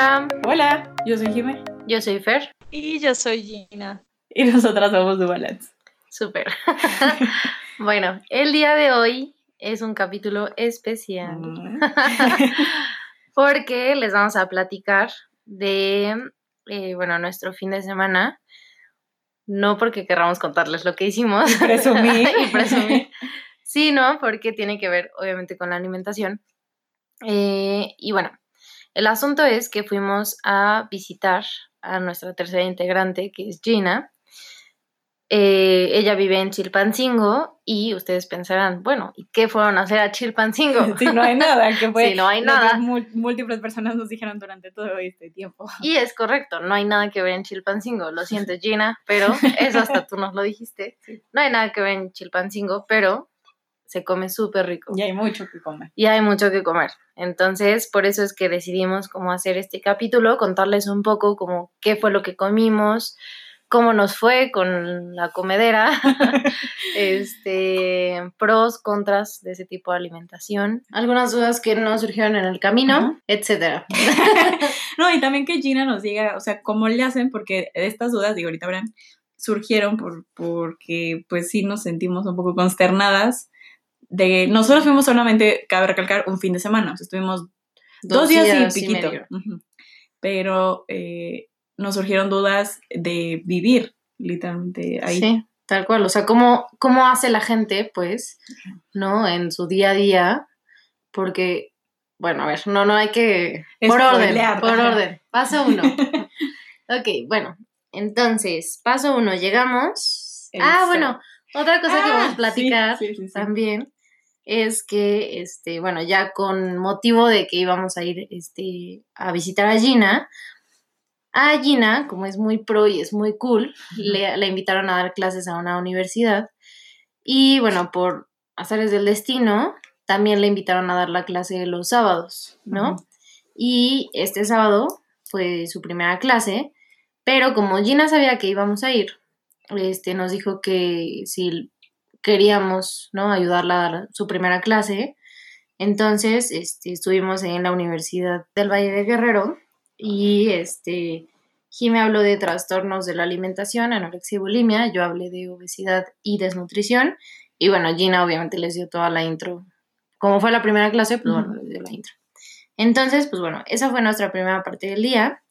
Hola, Hola, yo soy Jime yo soy Fer. Y yo soy Gina. y nosotras somos Dubalance. Súper. bueno, el día de hoy es un capítulo especial Mm. porque les vamos a platicar de, eh, bueno, nuestro fin de semana. No porque querramos contarles lo que hicimos. Presumir. y presumir. sino porque tiene que ver, obviamente, con la alimentación. Eh, y bueno, el asunto es que fuimos a visitar a nuestra tercera integrante, que es Gina. Eh, ella vive en Chilpancingo y ustedes pensarán, bueno, ¿y qué fueron a hacer a Chilpancingo? Sí, no hay nada, que fue Sí, no hay nada. múltiples personas nos dijeron durante todo este tiempo. Y es correcto, no hay nada que ver en Chilpancingo. Lo siento, Gina, pero eso hasta tú nos lo dijiste. No hay nada que ver en Chilpancingo, pero se come súper rico. Y hay mucho que comer. y hay mucho que comer. Entonces, por eso es que decidimos cómo hacer este capítulo, contarles un poco como qué fue lo que comimos, cómo nos fue con la comedera, este, pros, contras de ese tipo de alimentación, algunas dudas que nos surgieron en el camino, Ajá. etcétera. No, y también que Gina nos diga, o sea, cómo le hacen, porque estas dudas, digo, ahorita verán, surgieron por, porque pues sí nos sentimos un poco consternadas de, nosotros fuimos solamente, cabe recalcar, un fin de semana, o sea, estuvimos dos, días, y piquito, pero eh, nos surgieron dudas de vivir literalmente ahí. Sí, tal cual. O sea, ¿cómo, cómo hace la gente, pues, ¿no? En su día a día. Porque, bueno, a ver, no, no hay que. Por orden, por ajá. orden. Paso uno. ok, bueno. Entonces, paso uno, llegamos. Ah, bueno, otra cosa que Ah, vamos a platicar sí, sí, sí, sí. también es que, este, bueno, ya con motivo de que íbamos a ir este, a visitar a Gina, a Gina, como es muy pro y es muy cool, le, invitaron a dar clases a una universidad y, bueno, por azares del destino, también le invitaron a dar la clase los sábados, ¿no? Y este sábado fue su primera clase, pero como Gina sabía que íbamos a ir, este, nos dijo que si queríamos, ¿no? Ayudarla a dar su primera clase. Entonces, este, estuvimos en la Universidad del Valle de Guerrero y, este, Jime habló de trastornos de la alimentación, anorexia y bulimia, yo hablé de obesidad y desnutrición y, bueno, Gina obviamente les dio toda la intro. Como fue la primera clase, pues, bueno, les dio la intro. Entonces, pues, bueno, esa fue nuestra primera parte del día.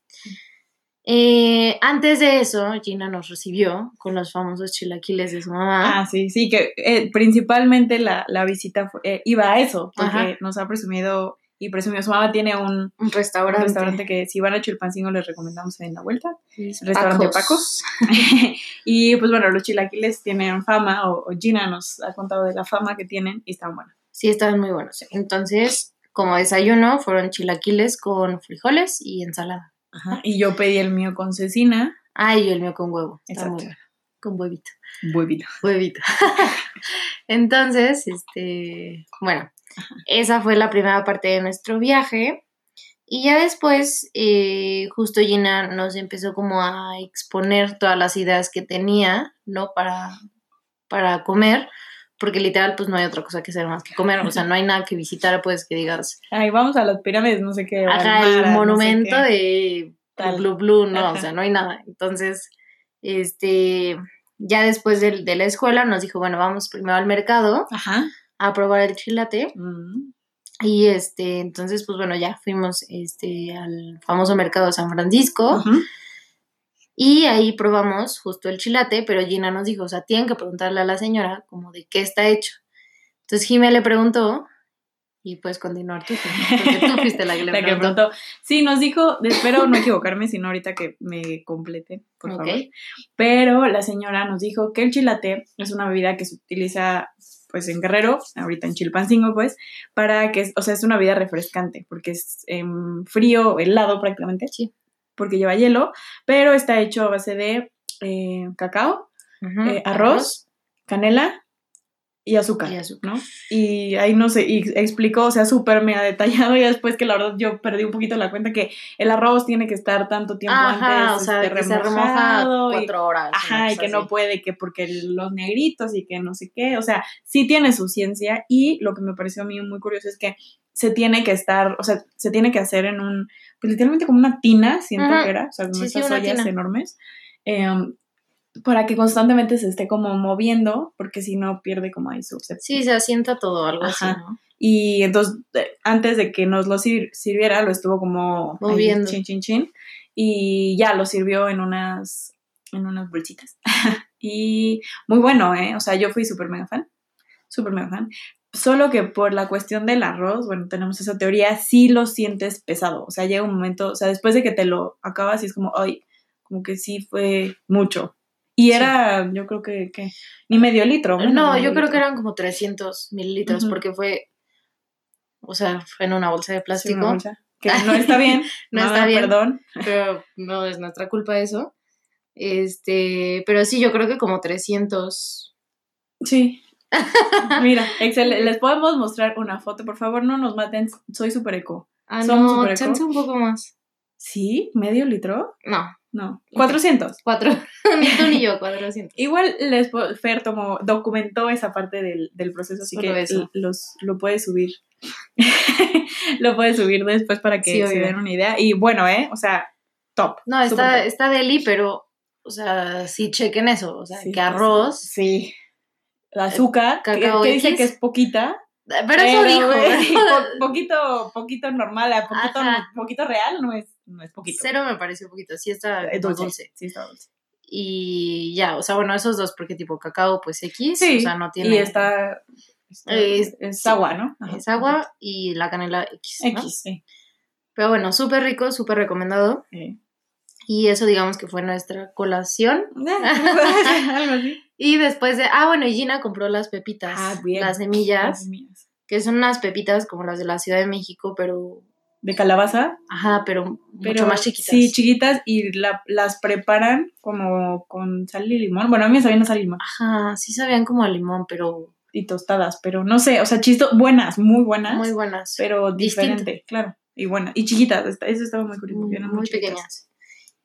Eh, antes de eso, Gina nos recibió con los famosos chilaquiles de su mamá. Ah, sí, sí, que eh, principalmente la, la visita fue- eh, iba a eso, porque Ajá. nos ha presumido y presumió su mamá tiene un, un un restaurante. restaurante que si van a Chilpancingo les recomendamos en la vuelta, restaurante Pacos. y pues bueno, los chilaquiles tienen fama, o, o Gina nos ha contado de la fama que tienen y están buenos. Sí, estaban muy buenos. Entonces, como desayuno, fueron chilaquiles con frijoles y ensalada. Ajá. Y yo pedí el mío con cecina, Ay, y el mío con huevo. Está Exacto. muy. Con huevito. huevito. Huevito. Entonces, este, bueno, esa fue la primera parte de nuestro viaje. Y ya después, eh, justo Gina nos empezó como a exponer todas las ideas que tenía, ¿no? Para, para comer, porque literal, pues no hay otra cosa que hacer más que comer. O sea, no hay nada que visitar, pues que digas, Ay, vamos a las pirámides, no sé qué. Ajá, el no sé monumento de Tal. Blue Blue, no, Ajá. o sea, no hay nada. Entonces, este, ya después del- de, la escuela nos dijo, bueno, vamos primero al mercado Ajá. a probar el chilate. Mm. Y este, entonces, pues bueno, ya fuimos este, al famoso mercado de San Francisco Ujú. Y ahí probamos justo el chilate, pero Gina nos dijo, o sea, tienen que preguntarle a la señora como de qué está hecho. Entonces Jimé le preguntó y puedes continuar tú, porque tú fuiste la que le La que preguntó. preguntó. Sí, nos dijo, espero no equivocarme, sino ahorita que me complete, por Ok. favor. Pero la señora nos dijo que el chilate es una bebida que se utiliza pues en Guerrero, ahorita en Chilpancingo, pues, para que, o sea, es una bebida refrescante, porque es em, frío, helado prácticamente, Sí. Porque lleva hielo, pero está hecho a base de eh, cacao, eh, arroz, canela y azúcar, Y azúcar. ¿no? Y ahí no sé, y explicó, o sea, súper mega detallado y después que la verdad yo perdí un poquito la cuenta que el arroz tiene que estar tanto tiempo Ajá, antes o sea, este, que se remoja remojado cuatro horas. Ajá, y que no puede, que porque los negritos y que no sé qué, o sea, sí tiene su ciencia y lo que me pareció a mí muy curioso es que se tiene que estar, o sea, se tiene que hacer en un, pues literalmente como una tina, siento Ujú. que era, o sea, como Sí, estas ollas tina. enormes, em, para que constantemente se esté como moviendo, porque si no pierde como ahí su Sí, se asienta todo, algo Ajá. así, ¿no? y entonces, eh, antes de que nos lo sir- sirviera, lo estuvo como ahí, Moviendo. chin, chin, chin. Y ya lo sirvió en unas, en unas bolsitas. y muy bueno, ¿eh? O sea, yo fui súper mega fan. Súper mega fan. Solo que por la cuestión del arroz, bueno, tenemos esa teoría, sí lo sientes pesado. O sea, llega un momento, o sea, después de que te lo acabas y es como, ay, como que sí fue mucho. Y Sí. era, yo creo que, que ni medio litro. No, medio yo creo que eran como 300 mililitros porque fue, o sea, fue en una bolsa de Sí, plástico. una bolsa. Que no está bien. No está bien. Perdón. pero no es nuestra culpa eso. Este, pero sí, yo creo que como 300. Sí. Mira, excelente. Les podemos mostrar una foto, por favor, no nos maten. Soy super eco. Ah, Somos no, súper eco. un poco más. ¿Sí? ¿Medio litro? No, No. 400. cuatro. ni tú ni yo, 400. Igual les Fer tomó, documentó esa parte del, del proceso, así Solo que eso. los, lo puede subir. lo puede subir después para que Sí, se den una idea. Y bueno, ¿eh? O sea, top. No, está, top. está deli, pero, o sea, sí chequen eso. O sea, Sí, que arroz. Sí. El azúcar, que, Cacao que dice que es poquita, Pero eso dijo. po- poquito, poquito normal, poquito, Ajá. poquito real, no es, no es poquito. Cero me pareció poquito. Sí está Es como dulce. dulce. Sí, está dulce. Y ya, o sea, bueno, esos dos, porque tipo cacao, pues X. Sí, O sea, no tiene. Y está, está- Es- es, agua, ¿no? Ajá. Es agua y la canela X. ¿no? X, sí. Pero bueno, súper rico, súper recomendado. Sí. Y eso digamos que fue nuestra colación. Algo así. Y después de, ah, bueno, y Gina compró las pepitas, Ah, bien. las semillas, Las que son unas pepitas como las de la Ciudad de México, pero, De calabaza, ajá, pero, pero mucho más chiquitas. Sí, chiquitas y la- las preparan como con sal y limón. Bueno, a mí me sabían a sal y limón. Ajá, sí sabían como a limón, pero Y tostadas, pero no sé, o sea, chisto, buenas, muy buenas. muy buenas. pero Distinto. diferente, claro. Y buenas. Y chiquitas, eso estaba muy curioso. muy, eran muy pequeñas.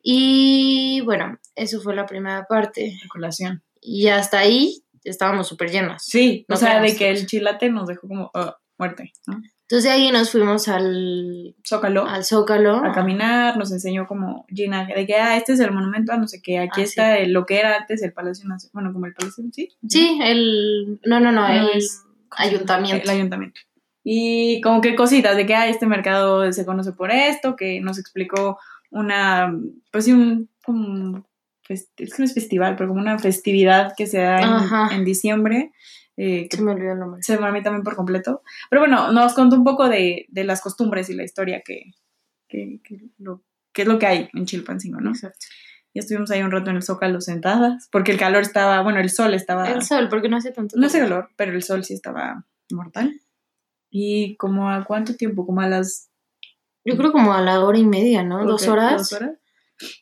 Y bueno, eso fue la primera parte. De colación. Y hasta ahí estábamos súper llenas. Sí, No o sea, de que el chilate nos dejó como ah, muerte, ¿no? Entonces de ahí nos fuimos al, Zócalo. al Zócalo. a caminar, nos enseñó como Gina, de que, ah, este es el monumento, a no sé qué, aquí Ah, está el- lo que era antes el Palacio Nacional, bueno, como el Palacio, ¿sí? Sí, el... No, no, no, el es- ayuntamiento. El ayuntamiento. Y como que cositas de que, ah, este mercado se conoce por esto, que nos explicó una, pues sí, un, como, un es que no es festival, pero como una festividad que se da en, en diciembre, eh, que Se me olvidó el nombre. se me a mí también por completo. Pero bueno, nos contó un poco de, de las costumbres y la historia que, que, que lo, que es lo que hay en Chilpancingo, ¿no? Exacto. Y estuvimos ahí un rato en el Zócalo sentadas, porque el calor estaba, bueno, el sol estaba, El sol, porque no hace tanto no hace calor, pero el sol sí estaba mortal. ¿Y como a cuánto tiempo? Como a las Yo creo como a la hora y media, ¿no? Dos ok, horas. dos horas.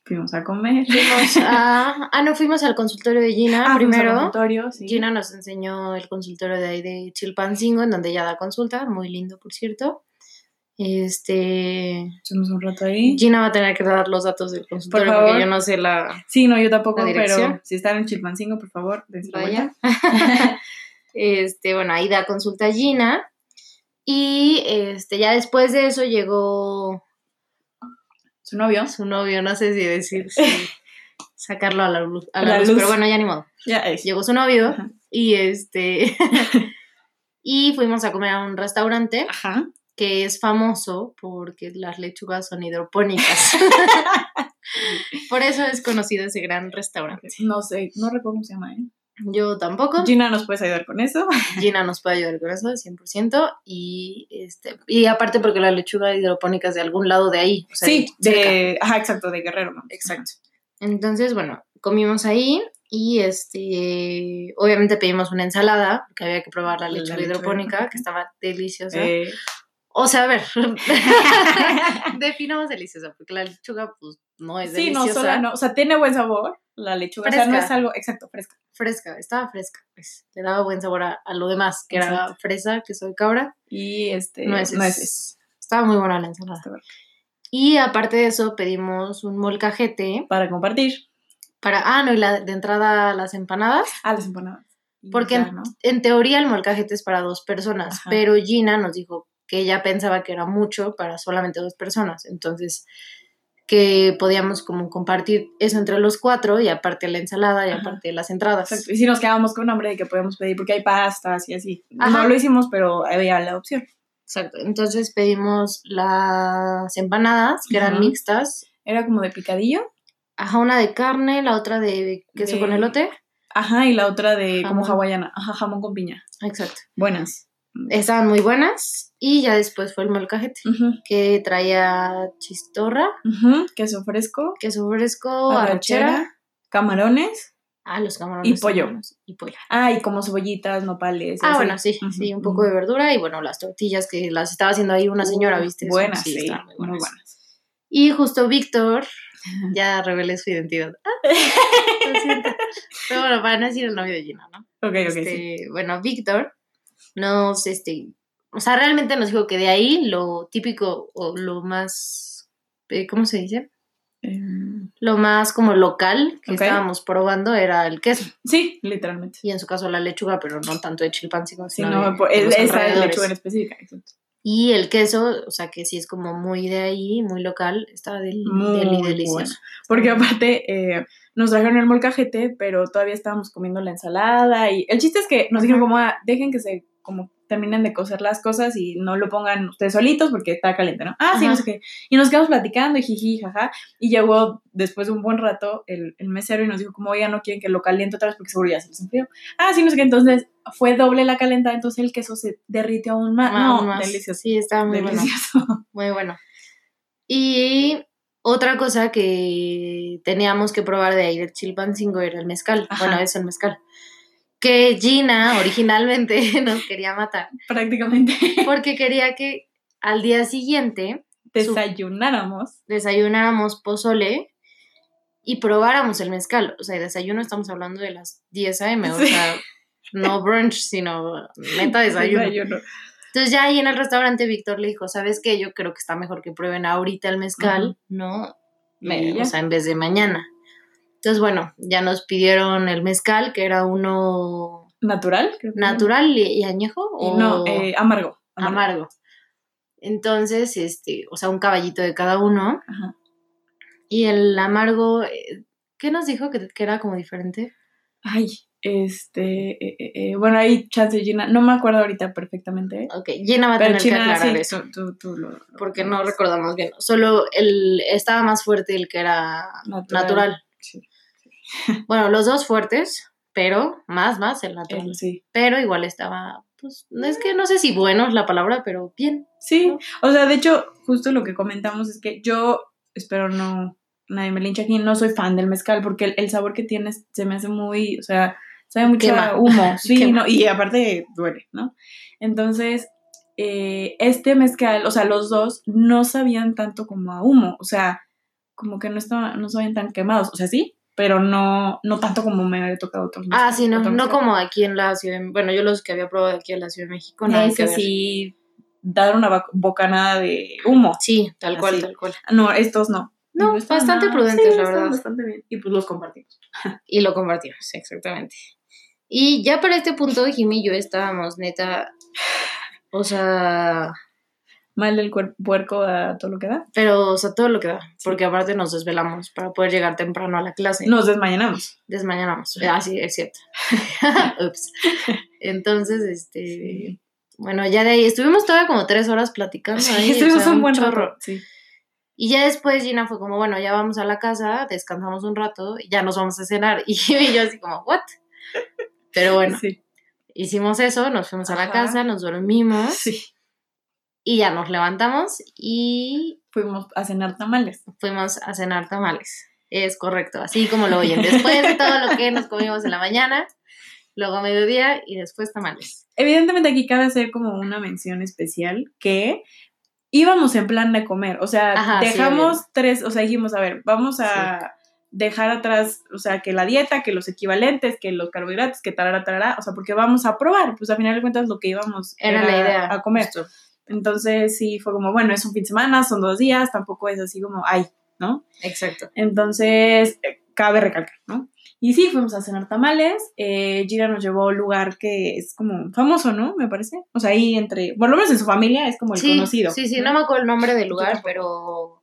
Fuimos a comer. Fuimos a... Ah, no, fuimos al consultorio de Gina Ah, primero. consultorio, sí. Gina nos enseñó el consultorio de ahí de Chilpancingo, en donde ella da consulta, muy lindo, por cierto. Este... Estuvimos un rato ahí. Gina va a tener que dar los datos del consultorio favor. porque yo no sé la... Sí, no, yo tampoco, pero si están en Chilpancingo, por favor, dense Vaya. este, bueno, ahí da consulta Gina. Y este, ya después de eso llegó Su novio. su novio, no sé si decir, si sacarlo a la luz, a la La luz, luz. pero bueno, ya ni modo. Ya es. Llegó su novio Ajá. y este y fuimos a comer a un restaurante Ajá. que es famoso porque las lechugas son hidropónicas. Por eso es conocido ese gran restaurante. No sé, no recuerdo cómo se llama, ¿eh? Yo tampoco. Gina, ¿nos puedes ayudar con eso? Gina nos puede ayudar con eso, 100%. Y, este, y aparte porque la lechuga hidropónica es de algún lado de ahí. o sea, sí, de... Ajá, exacto, de Guerrero, ¿no? Exacto. Entonces, bueno, comimos ahí y este, obviamente pedimos una ensalada, porque había que probar la lechuga hidropónica. que estaba deliciosa. Eh, O sea, a ver, definamos deliciosa, porque la lechuga, pues, no es Sí, no, deliciosa. sola no. O sea, tiene buen sabor la lechuga. O sea, no Fresca. es algo, exacto, fresca. Fresca, estaba fresca, pues. Le daba buen sabor a, a lo demás, que era Exacto. fresa, queso de cabra, Y este, nueces. nueces. Estaba muy buena la ensalada. Y aparte de eso, pedimos un molcajete Para compartir. para. Ah, no, y la, de entrada las empanadas. Ah, las empanadas. Porque ya, en, ¿no? en teoría el molcajete es para dos personas, Ajá. pero Gina nos dijo que ella pensaba que era mucho para solamente dos personas. Entonces, que podíamos como compartir eso entre los cuatro y aparte la ensalada y Ajá. aparte las entradas. Exacto. Y si nos quedamos con hambre de que podemos pedir, porque hay pastas y así. Ajá. No lo hicimos, pero había la opción. Exacto. Entonces pedimos las empanadas, que eran mixtas. Era como de picadillo. Ajá, una de carne, la otra de queso De- con elote. Ajá, y la otra de como hawaiana. Ajá, jamón con piña. Exacto. Buenas. Estaban muy buenas. Y ya después fue el molcajete, Ujú, que traía chistorra, Queso fresco. queso fresco, arrachera. Camarones. Ah, los camarones. Y pollo. Y pollo. Ah, y como cebollitas, nopales. Ah, así. bueno, sí, sí, un poco de verdura y bueno, las tortillas que las estaba haciendo ahí una señora, Uh, ¿viste? Buenas, sí, muy buenas. Y justo Víctor, ya revelé su identidad. Ah, lo siento. Pero bueno, para no decir el novio de Gina, ¿no? Ok, ok, Este, sí. Bueno, Víctor nos, este, o sea, realmente nos dijo que de ahí lo típico o lo más, eh, ¿cómo se dice? Em, Lo más como local que estábamos probando era el queso. sí, literalmente. Y en su caso la lechuga, pero no tanto de Chilpancingo, Sí, sino no, de- por- de los esa es lechuga en específica. exacto. Y el queso, o sea, que sí es como muy de ahí, muy local, está del, Muy deli delicioso. Porque aparte eh, nos trajeron el molcajete, pero todavía estábamos comiendo la ensalada y el chiste es que nos dijeron como, ah, dejen que se como terminen de cocer las cosas y no lo pongan ustedes solitos porque está caliente, ¿no? Ah, sí, no sé qué. Y nos quedamos platicando y jiji, jaja. Y llegó después de un buen rato el, el mesero y nos dijo como, oiga, no quieren que lo caliente otra vez porque seguro ya se les enfrió. Ah, sí, no sé qué. Entonces fue doble la calentada, entonces el queso se derritió aún más. Más- no, más. delicioso. Sí, estaba muy bueno. delicioso. Muy bueno. Y otra cosa que teníamos que probar de ahí de Chilpancingo era el mezcal. Ajá. Bueno, es el mezcal. Que Gina originalmente nos quería matar Prácticamente porque quería que al día siguiente desayunáramos. desayunáramos pozole y probáramos el mezcal. O sea, desayuno estamos hablando de las 10 a.m., o Sí. sea, no brunch, sino neta desayuno. Desayuno. Entonces ya ahí en el restaurante Víctor le dijo, ¿sabes qué? Yo creo que está mejor que prueben ahorita el mezcal. ¿no? Me- o sea, en vez de mañana. Entonces, bueno, ya nos pidieron el mezcal, que era uno Natural, creo que natural y, y añejo o no, eh, amargo. amargo. Entonces, este, o sea, un caballito de cada uno. Ajá. Y el amargo, eh, ¿qué nos dijo? ¿Que, que era como diferente? Ay, este, eh, eh, eh, bueno, ahí chance Gina, no me acuerdo ahorita perfectamente, Ok, Gina va a tener que aclarar sí, eso. tú, tú, tú lo, lo- Porque no recordamos bien. Solo el, estaba más fuerte el que era Natural. natural. Sí. Bueno, los dos fuertes, pero más, más el natural. El- sí. Pero igual estaba, pues, no es que no sé si bueno es la palabra, pero bien. Sí, ¿no? o sea, de hecho, justo lo que comentamos es que yo, espero no, nadie me linche aquí, no soy fan del mezcal porque el, el sabor que tiene se me hace muy, o sea, sabe mucho Quema. a humo, sí, no, y aparte duele, ¿no? Entonces, eh, este mezcal, o sea, los dos no sabían tanto como a humo, o sea, como que no estaban, no sabían tan quemados, o sea, sí, pero no, no tanto como me había tocado otros Ah, sí, no, no como aquí en la ciudad. de- bueno, yo los que había probado aquí en la Ciudad de México, nada que Ese ver. sí, dar una bocanada de humo. Sí, tal cual, Así. tal cual. No, estos no. No, bastante prudentes, sí, la verdad. bastante bien. Y pues los compartimos. Y lo compartimos, exactamente. Y ya para este punto, Jimmy y yo estábamos neta, o sea, Mal del puerco a todo lo que da. pero, o sea, todo lo que da, porque aparte nos desvelamos para poder llegar temprano a la clase. Nos desmañanamos. Desmañanamos. Ah, sí, es cierto. Ups. Entonces, este, bueno, ya de ahí estuvimos todavía como tres horas platicando ahí, o estuvimos sea, un buen chorro. Sí. Y ya después Gina fue como, bueno, ya vamos a la casa, descansamos un rato y ya nos vamos a cenar. Y yo así como, ¿what? Pero bueno, Sí. hicimos eso, nos fuimos a la casa, nos dormimos Sí. Y ya nos levantamos y Fuimos a cenar tamales. fuimos a cenar tamales. Es correcto, así como lo oyen. Después de todo lo que nos comimos en la mañana, luego a mediodía y después tamales. Evidentemente aquí cabe hacer como una mención especial que íbamos en plan de comer, o sea, Ajá, sí, dejamos tres, o sea, dijimos, a ver, vamos a dejar atrás, o sea, que la dieta, que los equivalentes, que los carbohidratos, que tarara, tarara, o sea, porque vamos a probar, pues a final de cuentas lo que íbamos Era la idea. a comer. justo. Entonces sí, fue como, bueno, es un fin de semana, son dos días, tampoco es así como, ay, ¿no? Exacto. Entonces, eh, cabe recalcar, ¿no? Y sí, fuimos a cenar tamales. Eh, Gira nos llevó a un lugar que es como famoso, ¿no? Me parece. O sea, ahí entre, por lo menos en su familia es como el sí, conocido. Sí, sí, no me acuerdo el nombre del lugar, pero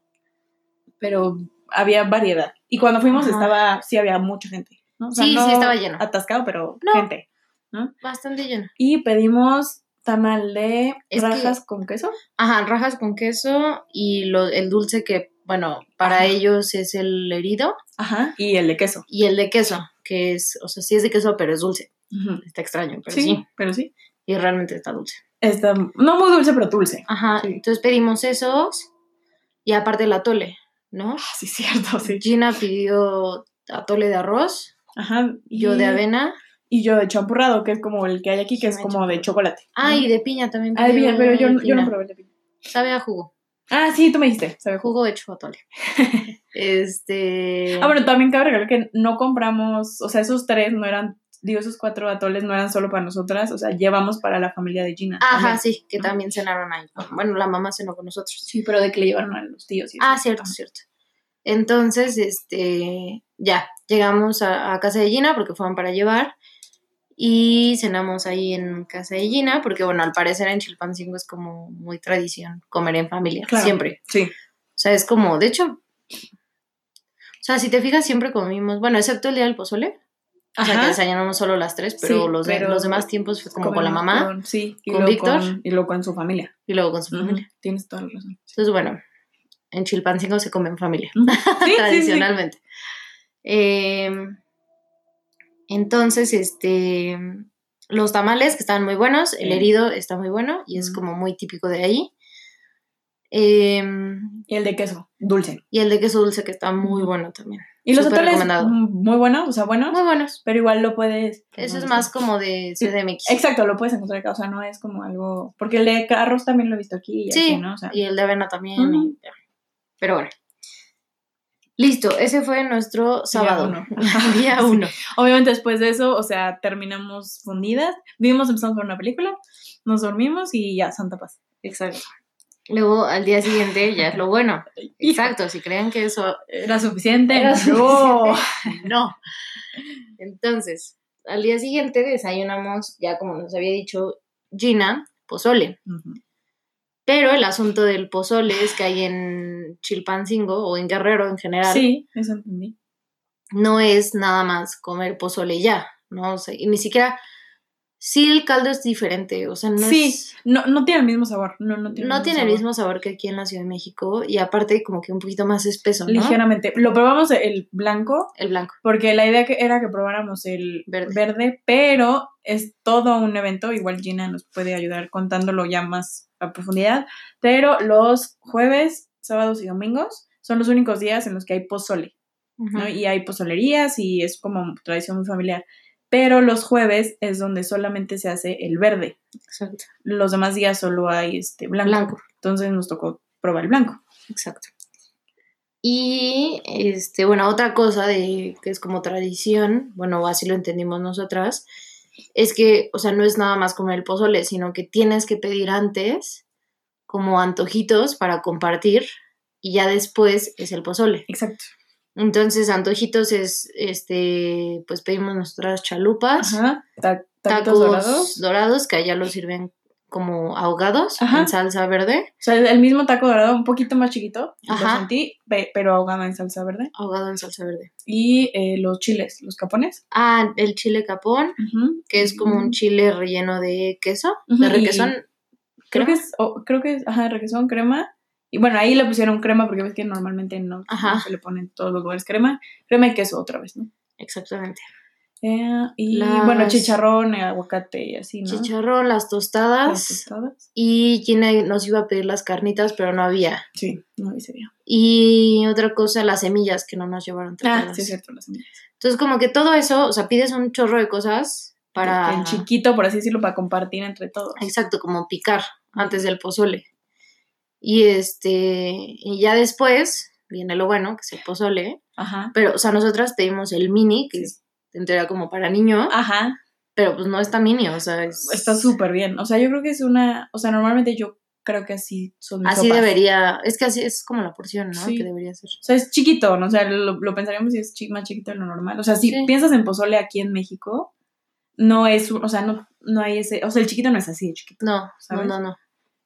Pero había variedad. Y cuando fuimos Ajá. estaba, sí había mucha gente, ¿no? O sea, Sí, no sí, estaba lleno. Atascado, pero No. gente. bastante lleno. Y pedimos tamal de Es que- rajas con queso. Ajá, rajas con queso y lo, el dulce que, bueno, para Ajá. ellos es el herido Ajá. Y el de queso. y el de queso, que es, o sea, sí es de queso, pero es dulce. Está extraño, pero Sí, sí. pero sí. Y realmente está dulce. Está, no muy dulce, pero dulce. Ajá, Sí. entonces pedimos esos y aparte el atole, ¿no? Ah, sí, cierto, sí. Gina pidió atole de arroz, Ajá. yo de avena. Y yo de champurrado, que es como el que hay aquí, que es como de chocolate. Ah, y de piña también. Ay, pidió bien, pero yo, de yo no piña. probé el de piña. Sabe a jugo. Ah, sí, tú me dijiste. sabe a jugo. Jugo hecho atole. este. Ah, bueno, también cabe recalcar que no compramos, o sea, esos tres no eran, digo, esos cuatro atoles no eran solo para nosotras, o sea, llevamos para la familia de Gina. Ajá, también. sí, que también cenaron ahí. Bueno, la mamá cenó con nosotros. Sí, pero de que le llevaron a los tíos. y eso. Ah, cierto, Ajá. cierto. Entonces, este, ya, llegamos a, a casa de Gina porque fueron para llevar y cenamos ahí en casa de Gina porque, bueno, al parecer en Chilpancingo es como muy tradición comer en familia, Claro. siempre. Sí. O sea, es como, de hecho, o sea, si te fijas, siempre comimos, bueno, excepto el día del pozole, o sea, que desayunamos solo las tres, pero, Sí, los, de- pero los demás tiempos fue como con la mamá con- sí, y con Víctor. y luego con su familia. y luego con su familia. Tienes toda la razón. Entonces, bueno, en Chilpancingo se come en familia. Sí. tradicionalmente. Eh, entonces, este, los tamales que estaban muy buenos, el herido está muy bueno y es como muy típico de ahí. Eh, Y el de queso, dulce. y el de queso dulce que está muy bueno también. Y los Súper muy buenos, o sea, buenos, Muy buenos. pero igual lo puedes... Eso es más como de. CDMX. Exacto, lo puedes encontrar acá, o sea, no es como algo... Porque el de arroz también lo he visto aquí y Sí, así, ¿no? O sea, y el de avena también. Y. Pero bueno. Listo, ese fue nuestro sábado. uno. Día Sí. uno. Obviamente después de eso, o sea, terminamos fundidas, vimos, empezamos ver una película, nos dormimos y ya, santa paz. Exacto. Luego al día siguiente ya es lo bueno. Exacto, si creen que eso Era suficiente. Era no. no. Entonces, al día siguiente desayunamos, ya como nos había dicho Gina, pozole. Ujú. Pero el asunto del pozole es que hay en Chilpancingo o en Guerrero en general, Sí, eso entendí. no es nada más comer pozole ya, ¿no? O sea, y ni siquiera, sí el caldo es diferente, o sea, no Sí, es- No, no tiene el mismo sabor. No, no tiene, no tiene el mismo sabor que aquí en la Ciudad de México y aparte como que un poquito más espeso, ¿no? Ligeramente. Lo probamos el blanco, El blanco. porque la idea que era que probáramos el Verde. verde. pero es todo un evento. Igual Gina nos puede ayudar contándolo ya más a profundidad. Pero los jueves, sábados y domingos son los únicos días en los que hay pozole. ¿no? Y hay pozolerías y es como tradición muy familiar. Pero los jueves es donde solamente se hace el verde. Exacto. Los demás días solo hay este blanco. Blanco. Entonces nos tocó probar el blanco. Exacto. Y este, bueno, otra cosa de que es como tradición, bueno, así lo entendimos nosotras, es que, o sea, no es nada más comer el pozole, sino que tienes que pedir antes como antojitos para compartir y ya después es el pozole. Exacto. Entonces, antojitos es, este, pues pedimos nuestras chalupas, Ajá. Ta- tacos dorados. dorados. que allá los sirven como ahogados Ajá. en salsa verde, O sea, el mismo taco dorado, un poquito más chiquito, lo Ajá. sentí, pero ahogado en salsa verde. ahogado en salsa verde. Y eh, los chiles, los capones. Ah, el chile capón, que es como un chile relleno de queso, de y- requesón. Creo que es, o- creo que es, ajá, requesón, crema. Y bueno, ahí le pusieron crema porque ves que normalmente no, no se le pone en todos los lugares crema. Crema y queso otra vez, ¿no? Exactamente. Eh, y Las- bueno, chicharrón, eh, aguacate y así, ¿no? Chicharrón, las Las tostadas. tostadas. Y Gina nos iba a pedir las carnitas, pero no había. Sí, no sería. Y otra cosa, las semillas que no nos llevaron. ¿te Ah, sí, es cierto, las semillas. Entonces, como que todo eso, o sea, pides un chorro de cosas para. En chiquito, por así decirlo, para compartir entre todos. Exacto, como picar antes del pozole. Y este, y ya después viene lo bueno, que es el pozole. Ajá. Pero, o sea, nosotras pedimos el mini, que Sí. es en teoría como para niño, Ajá. pero pues no está mini, o sea, es- Está súper bien. O sea, yo creo que es una. O sea, normalmente yo creo que así son mis así sopas. debería, es que así es como la porción, ¿no? Sí. Que debería ser. O sea, es chiquito, ¿no? O sea, lo, lo pensaríamos si es chi- más chiquito de lo normal. O sea, si Sí. piensas en pozole aquí en México, no es, o sea, no, no hay ese, o sea, el chiquito no es así de chiquito. No, no, ¿Sabes? no, no.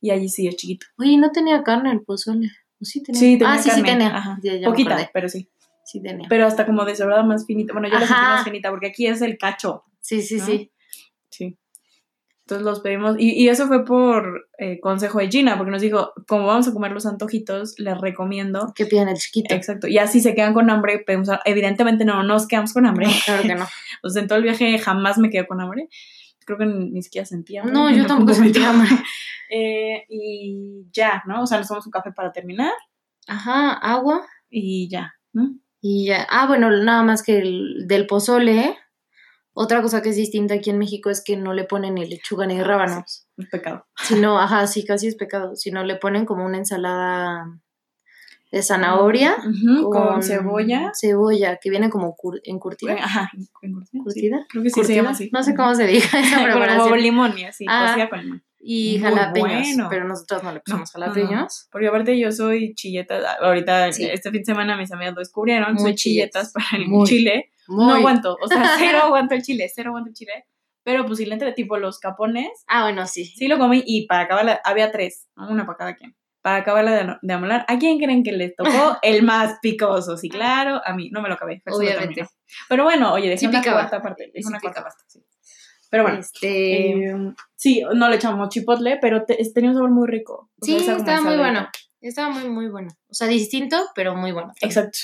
Y allí sí es chiquito. Oye, no tenía carne el pozole. ¿O sí tenía? Sí, tenía ah, sí, carne. sí tenía. Ajá. Ya, ya Poquita, pero sí. Sí tenía. Pero hasta como deshebrada más finita. Bueno, yo la sentí más finita porque aquí es el cacho. sí, sí, ¿no? sí. Sí. Entonces los pedimos. Y, y eso fue por eh, consejo de Gina, porque nos dijo, como vamos a comer los antojitos, les recomiendo. Que piden el chiquito. Exacto. Y así se quedan con hambre. pedimos- evidentemente no nos quedamos con hambre. No, claro que no. O sea, en todo el viaje jamás me quedé con hambre. Creo que ni, siquiera sentía hambre. No, yo tampoco sentía hambre. Eh, y ya, ¿no? O sea, nos tomamos un café para terminar Ajá, agua. y ya, ¿no? Y ya. Ah, bueno, nada más que el del pozole. Otra cosa que es distinta aquí en México es que no le ponen ni lechuga ni rábanos. Es pecado. Sino, ajá, sí, casi es pecado. Sino le ponen como una ensalada de zanahoria. Con, cebolla. Cebolla, que viene como cur- encurtida. Ajá, encurtida, sí. ¿Curtida? Creo que sí se llama así. No sé cómo se diga esa como preparación. limón y así, Ah. cocida con limón. Y jalapeños. bueno. Pero nosotros no le pusimos No, no, no. jalapeños. Porque aparte yo soy chilleta, ahorita Sí. este fin de semana mis amigas lo descubrieron, Muy soy chilletas. para el Muy. chile. Muy- No aguanto, o sea, cero aguanto el chile, cero aguanto el chile. Pero pues si le entre tipo los capones, Ah, bueno, sí. sí lo comí y para acabarla, había tres, ¿no? una para cada quien. Para acabarla de, de amolar, ¿a quién creen que les tocó el más picoso? Sí, claro, a mí, no me lo acabé. Lo Obviamente. Pero bueno, oye, dejé Sí una picaba. cuarta parte, dejé Sí una cuarta picaba. parte, sí. Pero bueno, Este. eh, sí, no le echamos chipotle, pero te- tenía un sabor muy rico. O sea, sí, estaba muy bueno. Estaba muy, muy bueno. O sea, distinto, pero muy bueno. Exacto.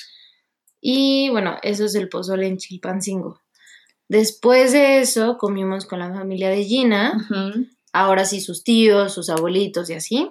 Y bueno, eso es el pozole en Chilpancingo. Después de eso, comimos con la familia de Gina. Ahora sí, sus tíos, sus abuelitos y así.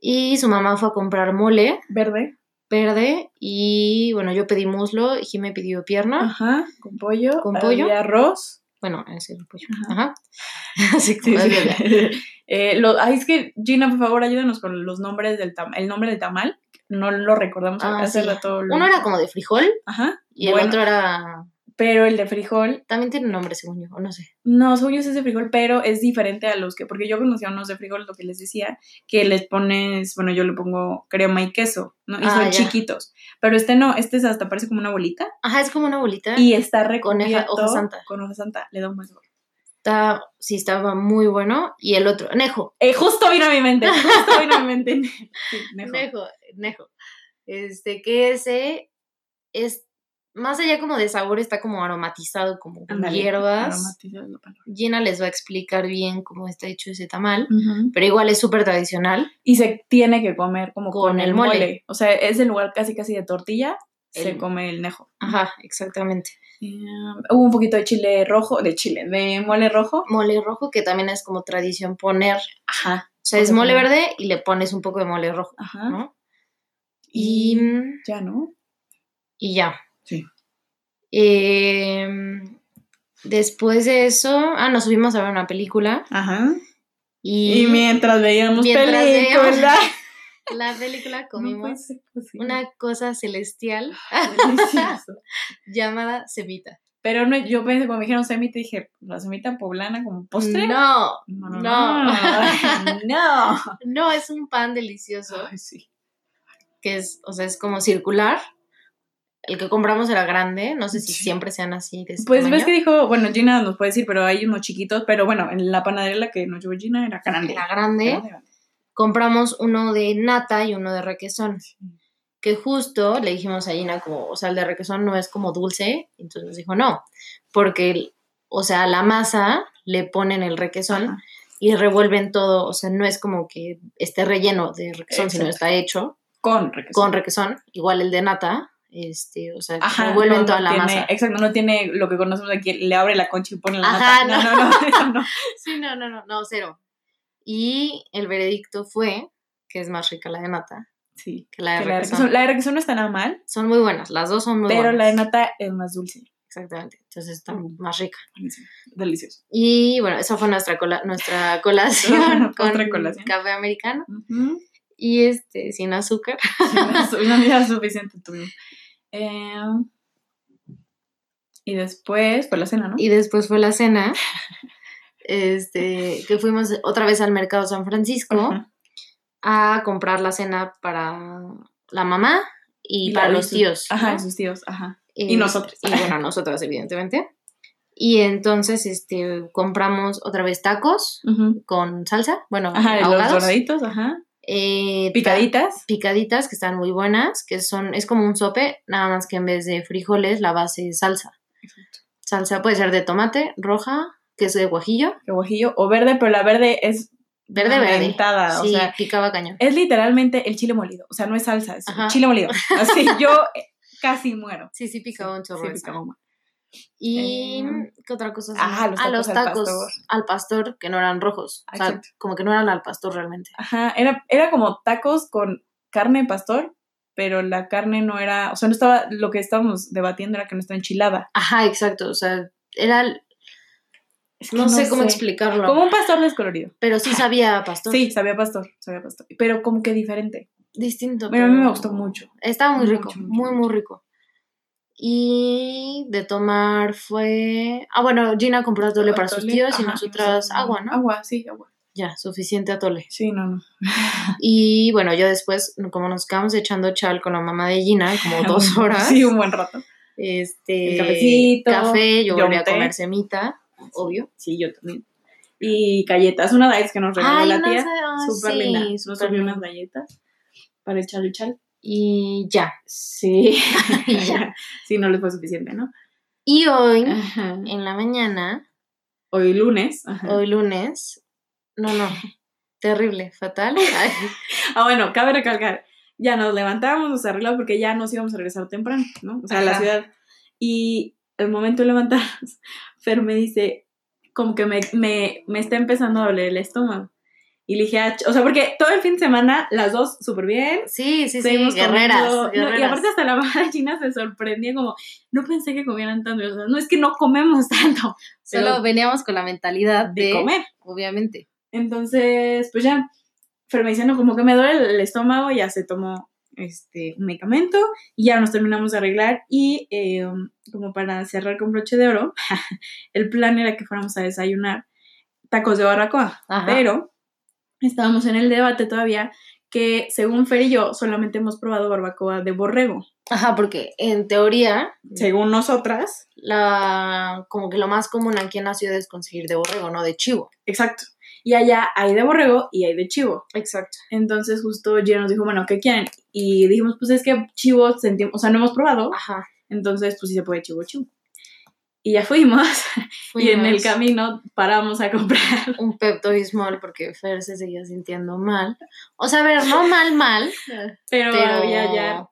Y su mamá fue a comprar mole Verde. verde. Y bueno, yo pedí muslo y Jimé pidió pierna. Ajá, con pollo. ¿Con pollo? había arroz. Bueno, ese era el pollo. Ajá. Ajá. Así Sí, como sí. es. Eh, lo- ay, es que, Gina, por favor, ayúdanos con los nombres del tamal. El nombre del tamal. No lo recordamos Ah, hace sí. rato. lo- Uno era como de frijol Ajá. y el otro era. Pero el de frijol, También tiene un nombre, según yo, o no sé. no, según yo es de frijol, pero es diferente a los que, porque yo conocía unos de frijol, lo que les decía, que les pones, bueno, yo le pongo crema y queso, ¿no? Y Ah, son ya. chiquitos. Pero este no, este es hasta parece como una bolita Ajá, es como una bolita. y está Con hoja- recubierto hoja santa. Con hoja santa, le da un buen sabor. Está, sí, estaba muy bueno. Y el otro, Nejo. Eh, justo vino a mi mente, justo vino a mi mente. Sí, Nejo. Nejo, Nejo. Este, que ese es, más allá como de sabor, está como aromatizado, como con hierbas. Gina les va a explicar bien cómo está hecho ese tamal. Pero igual es súper tradicional. Y se tiene que comer como Con con, el mole. mole. O sea, es el lugar casi casi de tortilla, se come el nejo. Ajá, exactamente. Eh, hubo un poquito de chile rojo, de chile, de mole rojo. Mole rojo, que también es como tradición poner. Ajá. O sea, es mole como- verde y le pones un poco de mole rojo, Ajá. ¿no? Y ya, ¿no? y ya. Sí. Em, después de eso, ah, nos subimos a ver una película. Ajá. Y, Y, mientras veíamos mientras película. veíamos la película comimos una cosa celestial llamada semita. Pero no, yo pensé, cuando me dijeron semita, dije, ¿la semita poblana como postre? No, no, no. no. No. no. no, es un pan delicioso Ay, sí. que es, o sea, es como circular. El que compramos era grande, no sé si Sí. siempre sean así. De Pues ves que dijo, bueno, Gina nos puede decir, pero hay unos chiquitos, pero bueno, en la panadería la que nos llevó Gina era grande. era grande. Compramos uno de nata y uno de requesón. que justo le dijimos a Gina como, o sea, el de requesón no es como dulce, entonces nos dijo no, porque, o sea, a la masa le ponen el requesón Ajá. y revuelven todo, o sea, no es como que esté relleno de requesón, sino está hecho Con requesón. con requesón, igual el de nata, este, o sea, Ajá, revuelven no, toda no la tiene- masa. Exacto, no tiene lo que conocemos aquí, le abre la concha y pone la Ajá, nata. no. No, no, no, no. Sí, no, no, no, no, cero. Y el veredicto fue que es más rica la de nata Sí. que la de que la, de requesón. la de requesón no está nada mal, Son muy buenas, las dos son muy pero buenas. la de nata es más dulce. Exactamente, entonces está Mm. más rica. Delicioso. Y bueno, esa fue nuestra, cola- nuestra colación con colación. café americano. Ujú. y este, sin azúcar. Una vida suficiente tuvimos. Eh, y después fue la cena, ¿no? Y después fue la cena. Este, que fuimos otra vez al mercado San Francisco a comprar la cena para la mamá y, Y para los tíos. Ajá, ¿no? y sus tíos, ajá. Eh, y nosotros. Y bueno, nosotras, evidentemente. Y entonces, este, compramos otra vez tacos con salsa, bueno, Ajá, y los ahogados. doraditos, ajá. Eh, ta- Picaditas. Picaditas que están muy buenas, que son, es como un sope, nada más que en vez de frijoles, la base es salsa. Salsa puede ser de tomate, roja, que es de guajillo, Que guajillo. O verde, pero la verde es verde, verde. O sea, picaba cañón. Es literalmente el chile molido. O sea, no es salsa, es Ajá. chile molido. Así yo eh, casi muero. Sí, sí, picaba un chorro. Sí, picaba Y, Eh, ¿qué otra cosa? ah, los tacos los al tacos pastor. al pastor que no eran rojos. O sea, como que no eran al pastor realmente. Ajá, era, era como tacos con carne de pastor, pero la carne no era, o sea, no estaba, lo que estábamos debatiendo era que no estaba enchilada. Ajá, exacto. O sea, era. el- Es que No, sé cómo explicarlo. Como un pastor descolorido. Pero sí sabía a pastor. Sí, sabía pastor, sabía pastor, pero como que diferente. Distinto. Pero a mí me gustó mucho. Estaba muy rico. mucho, muy, muy rico. Y de tomar fue. Ah, bueno, Gina compró atole para sus tíos y nosotras agua, ¿no? Agua, sí, agua. Ya, suficiente atole. Sí, no, no. Y bueno, yo después, como nos quedamos echando chal con la mamá de Gina, como dos horas. Sí, un buen rato. Este. El cafecito, Café, yo yo volví a comer semita, obvio. Sí, yo también. Y galletas, una Dice que nos regaló Ay, la no tía. sé, Súper sí, linda. Nos subió unas galletas para echar el chal. Y ya. Sí. Y ya. sí, no les fue suficiente, ¿no? Y hoy, Ajá. en la mañana, Hoy lunes. Ajá. hoy lunes, no, no, terrible, fatal. Ah, bueno, cabe recalcar. Ya nos levantamos, nos arreglamos porque ya nos íbamos a regresar temprano, ¿no? O sea, a la ciudad. Y al momento de levantarnos, Fer me dice, como que me, me, me está empezando a doler el estómago. Y le dije, ah, o sea, porque todo el fin de semana, las dos súper bien. sí, sí, sí, seguimos guerreras, no, guerreras. y aparte hasta la mamá de China se sorprendía como, no pensé que comieran tanto. O sea, no es que no comemos tanto Solo pero- veníamos con la mentalidad de, de comer. obviamente. Entonces, pues ya, Fer me dice, no, como que me duele el estómago, ya se tomó este un medicamento y ya nos terminamos de arreglar y eh, como para cerrar con broche de oro, el plan era que fuéramos a desayunar tacos de barbacoa, Ajá. pero estábamos en el debate todavía que según Fer y yo solamente hemos probado barbacoa de borrego. Ajá, porque en teoría, Según nosotras, la, como que lo más común aquí en la ciudad es conseguir de borrego, no de chivo. exacto. Y allá hay de borrego y hay de chivo. Exacto. Entonces justo Gina nos dijo, bueno, ¿qué quieren? Y dijimos, pues es que chivo sentimos, o sea, no hemos probado, Ajá. entonces pues sí se puede chivo chivo. Y ya fuimos, y en el camino paramos a comprar. Un Pepto Bismol porque Fer se seguía sintiendo mal. O sea, a ver, no mal, mal. Pero, Pero- había ya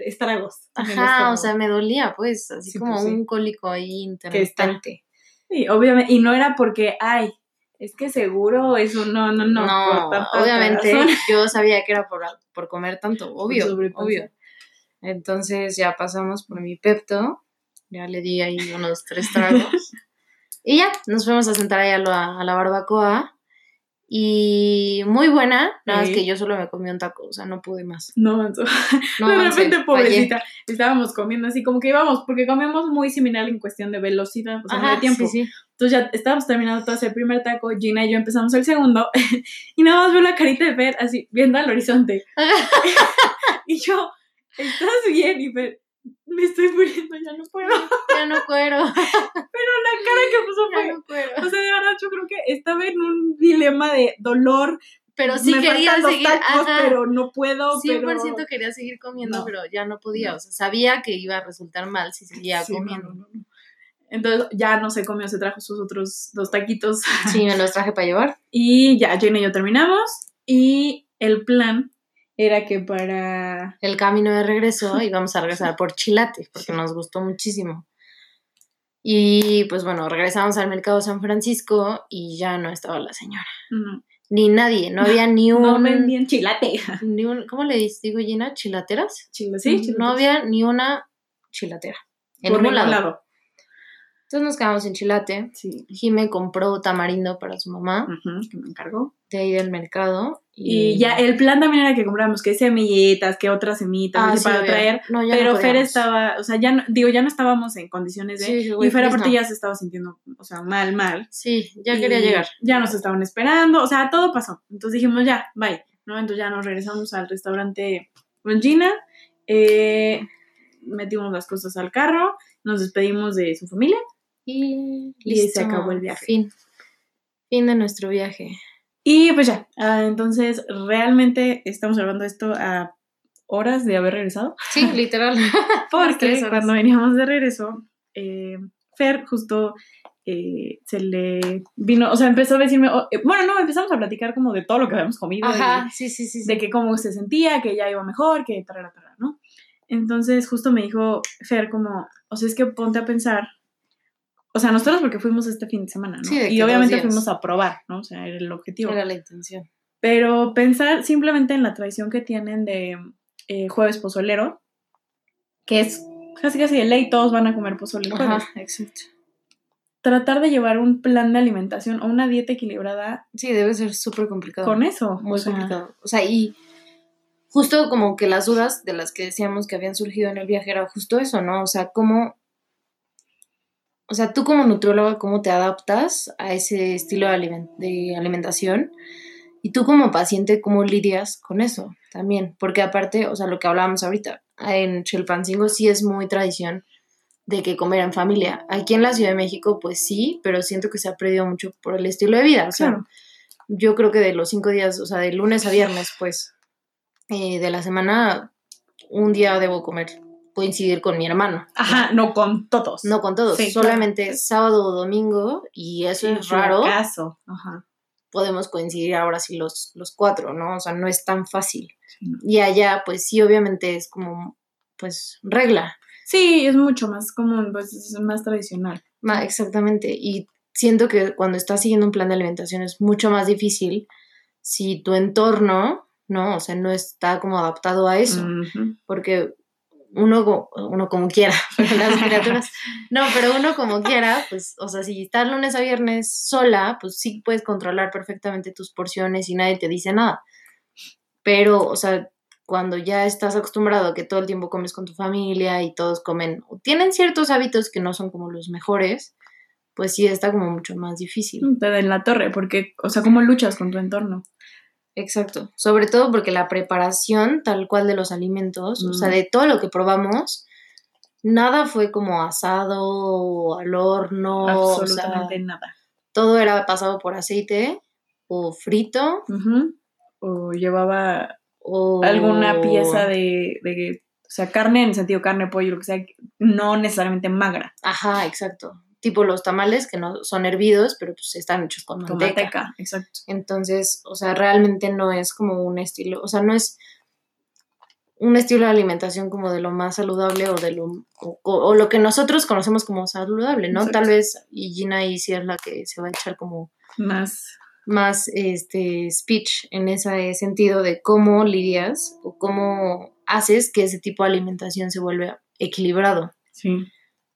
estragos. Ajá, o sea, me dolía, pues, así Sí, como pues, sí. un cólico ahí intermitente. Sí, obviamente, y no era porque, ay, es que seguro eso, no, no, no. No, por tanta obviamente razón. yo sabía que era por, por comer tanto, obvio, obvio. Entonces ya pasamos por mi Pepto, ya le di ahí unos tres tragos. y ya, nos fuimos a sentar ahí a la, a la barbacoa. Y muy buena, nada más Sí. que yo solo me comí un taco, o sea, no pude más. No avanzó. No de avancé, repente, fallé. pobrecita, estábamos comiendo así como que íbamos, porque comemos muy similar en cuestión de velocidad, o sea, no Ajá, de tiempo. sí, sí. Entonces ya estábamos terminando todo el primer taco, Gina y yo empezamos el segundo, y nada más veo la carita de Fer así, viendo al horizonte. y yo, ¿estás bien? Y Fer, me estoy muriendo, ya no puedo. Ya no cuero, Pero la cara que puso ya fue, no cuero. o sea, de verdad yo creo que estaba en un dilema de dolor. Pero sí me quería faltan los seguir, tacos, ajá. pero no puedo, 100% pero... quería seguir comiendo, No. pero ya no podía. No. O sea, sabía que iba a resultar mal si seguía Sí, comiendo. no. Entonces ya no se comió, se trajo sus otros dos taquitos. Sí, me los traje para llevar. Y ya, Jane y yo terminamos. Y el plan era que para. El camino de regreso íbamos a regresar por chilates, porque nos gustó muchísimo. Y pues bueno, regresamos al mercado San Francisco y ya no estaba la señora. No, Ni nadie, no había ni un. no vendían chilate. ni un ¿Cómo le digo, Gina? ¿Chilateras? Sí, chilates. No había ni una chilatera. En Por ningún lado. lado. Entonces nos quedamos en Chilate. Sí. Jime compró tamarindo para su mamá, que me encargó. de ahí del mercado. Y ya el plan también era que compráramos que semillitas, que otras semitas, Ah, sí, para obvio. traer. No, ya no Pero Fer estaba, o sea, ya no, digo, ya no estábamos en condiciones de. Sí, y Fer aparte ya se estaba sintiendo, o sea, mal, mal. Sí, ya quería llegar. Ya nos estaban esperando, o sea, todo pasó. Entonces dijimos, ya, bye, ¿no? Entonces ya nos regresamos al restaurante con Gina, eh, metimos las cosas al carro, nos despedimos de su familia. Y, Y se listo. acabó el viaje. Fin. Fin de nuestro viaje. Y pues ya, ah, entonces realmente estamos grabando esto a horas de haber regresado. Sí, literal. Porque cuando veníamos de regreso, eh, Fer justo eh, se le vino, o sea, empezó a decirme, oh, eh, bueno, no, empezamos a platicar como de todo lo que habíamos comido. Ajá, sí, sí, sí. sí. de que cómo se sentía, que ya iba mejor, que tarara, tarara, ¿no? Entonces justo me dijo Fer como, o sea, es que ponte a pensar, o sea, nosotros porque fuimos este fin de semana, ¿no? Sí, de y obviamente fuimos a probar, ¿no? O sea, era el objetivo. Era la intención. Pero pensar simplemente en la tradición que tienen de eh, jueves pozolero, que es casi casi de ley, todos van a comer pozole el jueves. Ajá, exacto. Tratar de llevar un plan de alimentación o una dieta equilibrada Sí, debe ser súper complicado. con eso. Muy o sea, complicado. O sea, y justo como que las dudas de las que decíamos que habían surgido en el viaje era justo eso, ¿no? O sea, cómo. O sea, tú como nutrióloga, ¿cómo te adaptas a ese estilo de, aliment- de alimentación? Y tú como paciente, ¿cómo lidias con eso también? Porque aparte, o sea, lo que hablábamos ahorita, en Chilpancingo sí es muy tradición de que comer en familia. Aquí en la Ciudad de México, pues sí, pero siento que se ha perdido mucho por el estilo de vida. O sea, Claro. yo creo que de los cinco días, o sea, de lunes a viernes, pues, eh, de la semana, un día debo comer, coincidir con mi hermano. Ajá, no con todos. No con todos, Sí, solamente claro. sábado o domingo, y eso es raro, Caso. Ajá. podemos coincidir ahora sí los, los cuatro, ¿no? O sea, no es tan fácil. Sí. Y allá, pues sí, obviamente es como, pues, regla. Sí, es mucho más común, pues es más tradicional. Exactamente. Y siento que cuando estás siguiendo un plan de alimentación es mucho más difícil si tu entorno, ¿no? O sea, no está como adaptado a eso. Porque uno, uno como quiera, pero las criaturas. No, pero uno como quiera, pues, o sea, si estás lunes a viernes sola, pues sí puedes controlar perfectamente tus porciones y nadie te dice nada. Pero, o sea, cuando ya estás acostumbrado a que todo el tiempo comes con tu familia y todos comen, o tienen ciertos hábitos que no son como los mejores, pues sí está como mucho más difícil. Te en la torre, porque, o sea, ¿cómo luchas con tu entorno? Exacto. Sobre todo porque la preparación tal cual de los alimentos, o sea, de todo lo que probamos, nada fue como asado o al horno, o sea, Absolutamente nada. todo era pasado por aceite o frito. O llevaba o alguna pieza de, de, o sea, carne en sentido carne, pollo, lo que sea, no necesariamente magra, Ajá, exacto. Tipo los tamales que no son hervidos, pero pues están hechos con con manteca. manteca, exacto. Entonces, o sea, realmente no es como un estilo, o sea, no es un estilo de alimentación como de lo más saludable o de lo o, o lo que nosotros conocemos como saludable, ¿no? Exacto. Tal vez y Gina ahí sí es la que se va a echar como Más, más este speech en ese sentido de cómo lidias o cómo haces que ese tipo de alimentación se vuelva equilibrado, sí.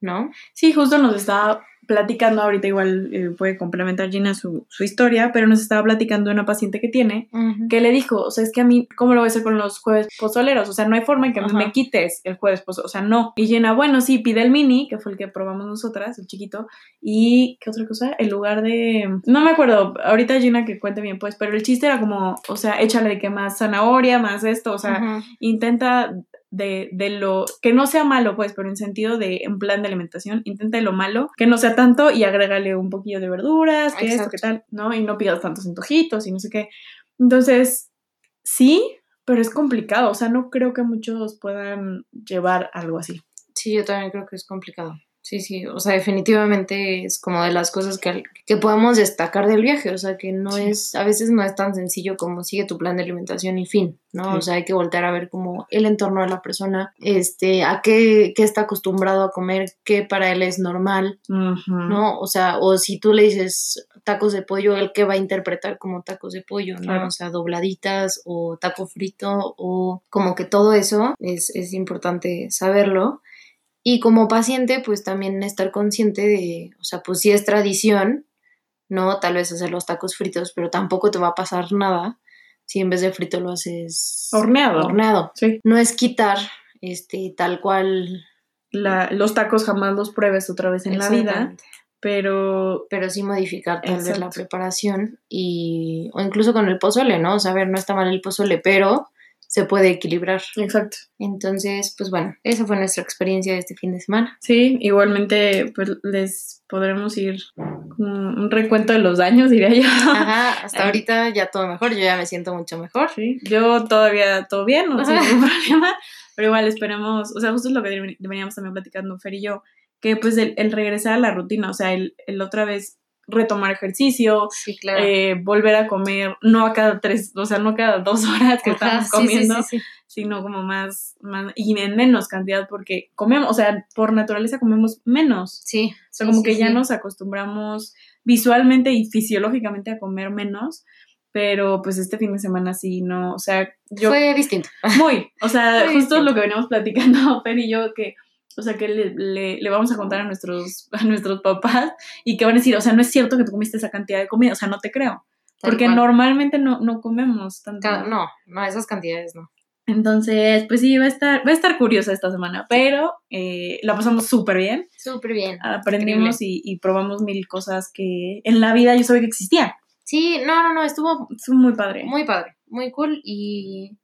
¿No? Sí, justo nos estaba platicando, ahorita igual eh, puede complementar Gina su, su historia, pero nos estaba platicando de una paciente que tiene, que le dijo, o sea, es que a mí, ¿cómo lo voy a hacer con los jueves pozoleros? O sea, no hay forma en que me quites el jueves pozolero, o sea, no. Y Gina, bueno, sí, pide el mini, que fue el que probamos nosotras, el chiquito, y, ¿qué otra cosa? El lugar de, no me acuerdo, ahorita Gina que cuente bien, pues, pero el chiste era como, o sea, échale de que más zanahoria, más esto, o sea, intenta de, de lo que no sea malo, pues, pero en sentido de en plan de alimentación, intenta lo malo, que no sea tanto y agrégale un poquillo de verduras, que esto, que tal, ¿no? Y no pidas tantos antojitos y no sé qué. Entonces, sí, pero es complicado, o sea, no creo que muchos puedan llevar algo así. Sí, yo también creo que es complicado. Sí, sí, o sea, definitivamente es como de las cosas que, que podemos destacar del viaje, o sea, que no Sí. es, a veces no es tan sencillo como sigue tu plan de alimentación y fin, ¿no? Sí. O sea, hay que voltear a ver como el entorno de la persona, este, a qué, qué está acostumbrado a comer, qué para él es normal. ¿no? O sea, o si tú le dices tacos de pollo, él que va a interpretar como tacos de pollo, ¿no? Claro. O sea, dobladitas o taco frito o como que todo eso es, es importante saberlo. Y como paciente, pues también estar consciente de, o sea, pues si es tradición, ¿no? Tal vez hacer los tacos fritos, pero tampoco te va a pasar nada si en vez de frito lo haces Horneado. horneado. Sí. No es quitar este tal cual La, los tacos jamás los pruebes otra vez en la vida, pero pero sí modificar tal vez la preparación y o incluso con el pozole, ¿no? O sea, a ver, no está mal el pozole, pero se puede equilibrar. exacto. Entonces, pues bueno, esa fue nuestra experiencia de este fin de semana. Sí, igualmente pues les podremos ir como un recuento de los daños, diría yo. Ajá, hasta ahorita ya todo mejor, yo ya me siento mucho mejor. Sí, yo todavía todo bien, no Ajá. ningún problema, pero igual esperemos, o sea, justo es lo que veníamos también platicando Fer y yo, que pues el, el regresar a la rutina, o sea, el, el otra vez retomar ejercicio, Sí, claro. eh, volver a comer, no a cada tres, o sea, no cada dos horas que Ajá, estamos comiendo, sí, sí. sino como más, más, y en menos cantidad, porque comemos, o sea, por naturaleza comemos menos. Sí, O sea, como que ya nos acostumbramos visualmente y fisiológicamente a comer menos, pero pues este fin de semana sí, no, o sea, yo Fue distinto. muy, o sea, Fue justo distinto. lo que veníamos platicando Fer y yo, que, o sea, que le, le, le vamos a contar a nuestros, a nuestros papás y que van a decir, o sea, no es cierto que tú comiste esa cantidad de comida, o sea, no te creo, Tal porque cual. normalmente no, no comemos tanto. No, no, esas cantidades no. Entonces, pues sí, va a estar, va a estar curiosa esta semana, pero eh, la pasamos súper bien. Súper bien. aprendimos y, y probamos mil cosas que en la vida yo sabía que existían. Sí, no, no, no, estuvo Fue muy padre. muy padre, muy cool y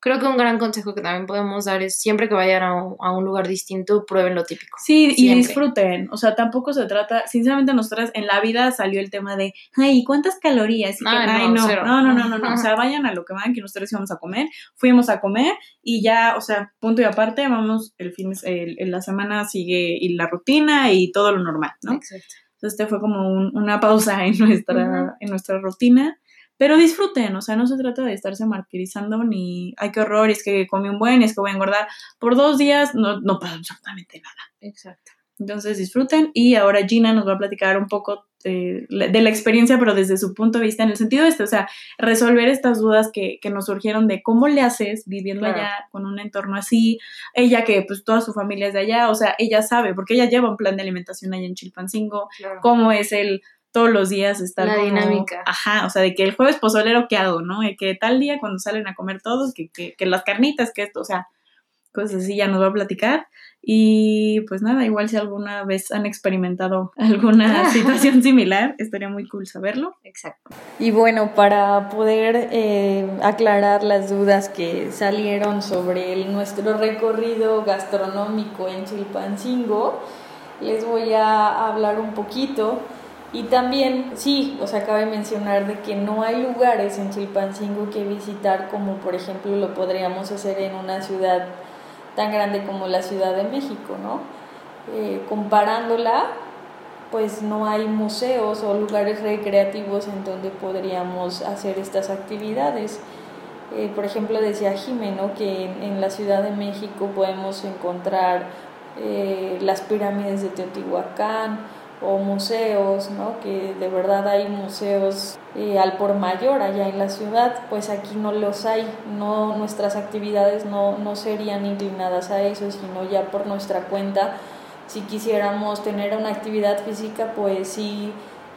creo que un gran consejo que también podemos dar es siempre que vayan a un, a un lugar distinto, prueben lo típico. sí, y disfruten. O sea, tampoco se trata, sinceramente, nosotras en la vida salió el tema de, ay, ¿cuántas calorías? Y que, Ay, no, no, no, no, no, no, no. O sea, vayan a lo que van, que nosotros íbamos a comer. Fuimos a comer y ya, o sea, punto y aparte, vamos, el fin, el, el- la semana sigue y la rutina y todo lo normal, ¿no? Exacto. Entonces, este fue como un- una pausa en nuestra, en nuestra rutina. Pero disfruten, o sea, no se trata de estarse martirizando ni, ay, qué horror, es que comí un buen, es que voy a engordar. Por dos días no, no pasa absolutamente nada. Exacto. Entonces disfruten y ahora Gina nos va a platicar un poco de, de la experiencia, pero desde su punto de vista, en el sentido este, o sea, resolver estas dudas que, que nos surgieron de cómo le haces viviendo Claro. allá con un entorno así, ella que pues toda su familia es de allá, o sea, ella sabe, porque ella lleva un plan de alimentación allá en Chilpancingo, Claro. cómo es el todos los días estar La como- dinámica. Ajá, o sea, de que el jueves pozolero, ¿qué hago, no? De que tal día cuando salen a comer todos, que, que, que las carnitas, que esto, o sea, cosas así ya nos va a platicar. Y pues nada, igual si alguna vez han experimentado alguna situación similar, estaría muy cool saberlo. Exacto. Y bueno, para poder eh, aclarar las dudas que salieron sobre el- nuestro recorrido gastronómico en Chilpancingo, les voy a hablar un poquito. Y también, sí, o sea, cabe mencionar de que no hay lugares en Chilpancingo que visitar como por ejemplo lo podríamos hacer en una ciudad tan grande como la Ciudad de México, ¿no? Eh, comparándola, pues no hay museos o lugares recreativos en donde podríamos hacer estas actividades. Eh, por ejemplo, decía Jimeno que en, la Ciudad de México podemos encontrar eh, las pirámides de Teotihuacán o museos, ¿no? que de verdad hay museos eh, al por mayor allá en la ciudad, pues aquí no los hay, no, nuestras actividades no, no serían inclinadas a eso, sino ya por nuestra cuenta si quisiéramos tener una actividad física, pues sí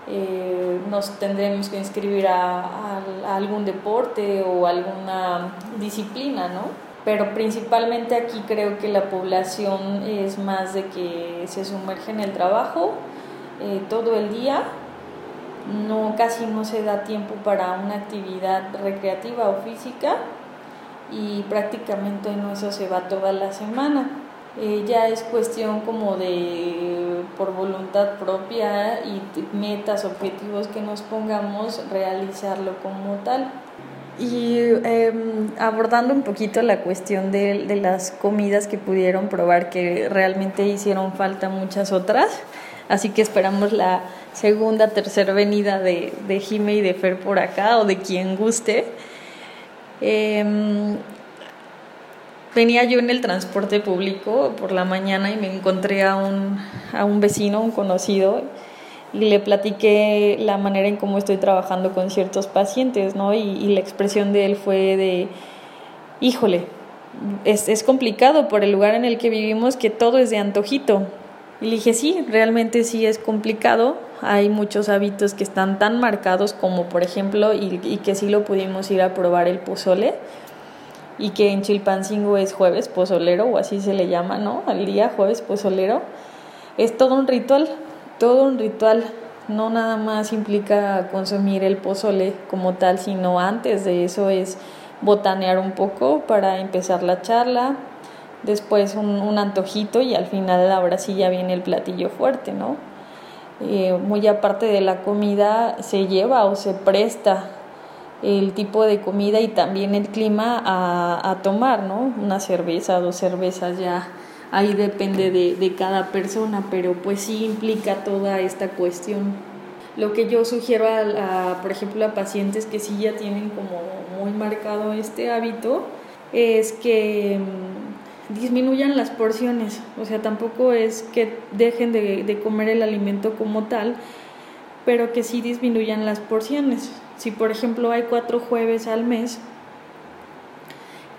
eh, nos tendremos que inscribir a, a- a algún deporte o alguna disciplina, ¿no? Pero principalmente aquí creo que la población es más de que se sumerge en el trabajo eh, todo el día, no casi no se da tiempo para una actividad recreativa o física y prácticamente en eso se va toda la semana. Eh, ya es cuestión como de por voluntad propia y metas, objetivos que nos pongamos, realizarlo como tal. Y em, abordando un poquito la cuestión de las comidas que pudieron probar, que realmente hicieron falta muchas otras, así que esperamos la segunda, tercera venida de, de Jime y de Fer por acá, o de quien guste. Em, venía yo en el transporte público por la mañana y me encontré a un, a un vecino, un conocido, y le platiqué la manera en cómo estoy trabajando con ciertos pacientes, ¿no? Y, y la expresión de él fue de, híjole, es, es complicado por el lugar en el que vivimos que todo es de antojito. Y le dije, sí, realmente sí es complicado. Hay muchos hábitos que están tan marcados como, por ejemplo, y, y que sí lo pudimos ir a probar el pozole y que en Chilpancingo es jueves pozolero o así se le llama, ¿no? Al día jueves pozolero. Es todo un ritual, todo un ritual. No nada más implica consumir el pozole como tal, sino antes de eso es botanear un poco para empezar la charla, después un, antojito y al final ahora sí ya viene el platillo fuerte, ¿no? Eh, muy aparte de la comida se lleva o se presta el tipo de comida y también el clima a, tomar, ¿no? Una cerveza, dos cervezas ya, ahí depende de, de cada persona, pero pues sí implica toda esta cuestión. Lo que yo sugiero a, por ejemplo, a pacientes que sí ya tienen como muy marcado este hábito, es que mm, disminuyan las porciones, o sea, tampoco es que dejen de, comer el alimento como tal, pero que sí disminuyan las porciones. Si por ejemplo hay cuatro jueves al mes,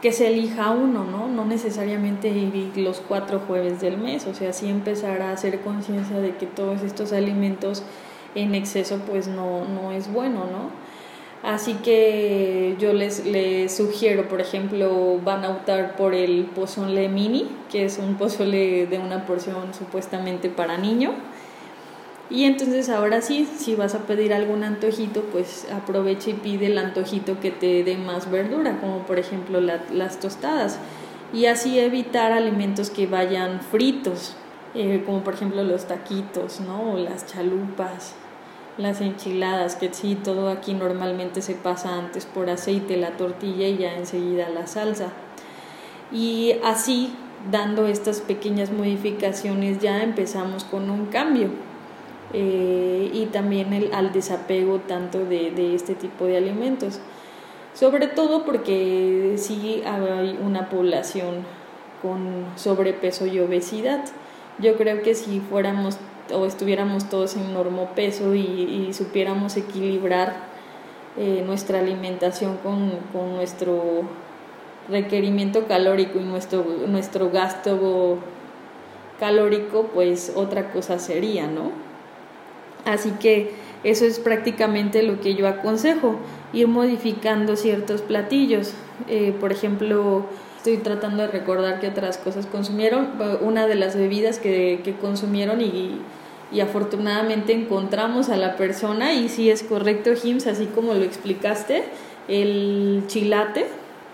que se elija uno, ¿no? No necesariamente los cuatro jueves del mes, o sea, sí empezar a hacer conciencia de que todos estos alimentos en exceso pues no, no es bueno, ¿no? Así que yo les, les sugiero, por ejemplo, van a optar por el pozole mini, que es un pozole de una porción supuestamente para niño y entonces ahora sí, si vas a pedir algún antojito, pues aprovecha y pide el antojito que te dé más verdura, como por ejemplo las tostadas. Y así evitar alimentos que vayan fritos, eh, como por ejemplo los taquitos, ¿no? O las chalupas, las enchiladas, que sí, todo aquí normalmente se pasa antes por aceite, la tortilla y ya enseguida la salsa. Y así, dando estas pequeñas modificaciones, ya empezamos con un cambio eh, y también el, al desapego tanto de, de este tipo de alimentos. Sobre todo porque sí hay una población con sobrepeso y obesidad. Yo creo que si fuéramos o estuviéramos todos en normo peso y, supiéramos equilibrar eh, nuestra alimentación con, con, nuestro requerimiento calórico y nuestro, nuestro gasto calórico, pues otra cosa sería, ¿no? Así que eso es prácticamente lo que yo aconsejo, ir modificando ciertos platillos. Eh, por ejemplo, estoy tratando de recordar qué otras cosas consumieron. Una de las bebidas que, que consumieron y, y, afortunadamente encontramos a la persona y si es correcto, Jims, así como lo explicaste, el chilate.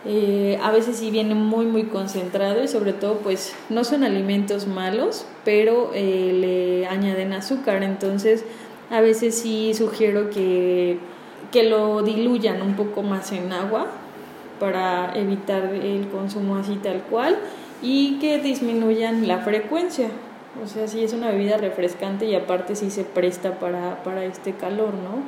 Eh, a veces sí viene muy muy concentrado y sobre todo pues no son alimentos malos pero eh, le añaden azúcar entonces a veces sí sugiero que, que lo diluyan un poco más en agua para evitar el consumo así tal cual y que disminuyan la frecuencia. O sea, sí es una bebida refrescante y aparte sí se presta para, para este calor, ¿no?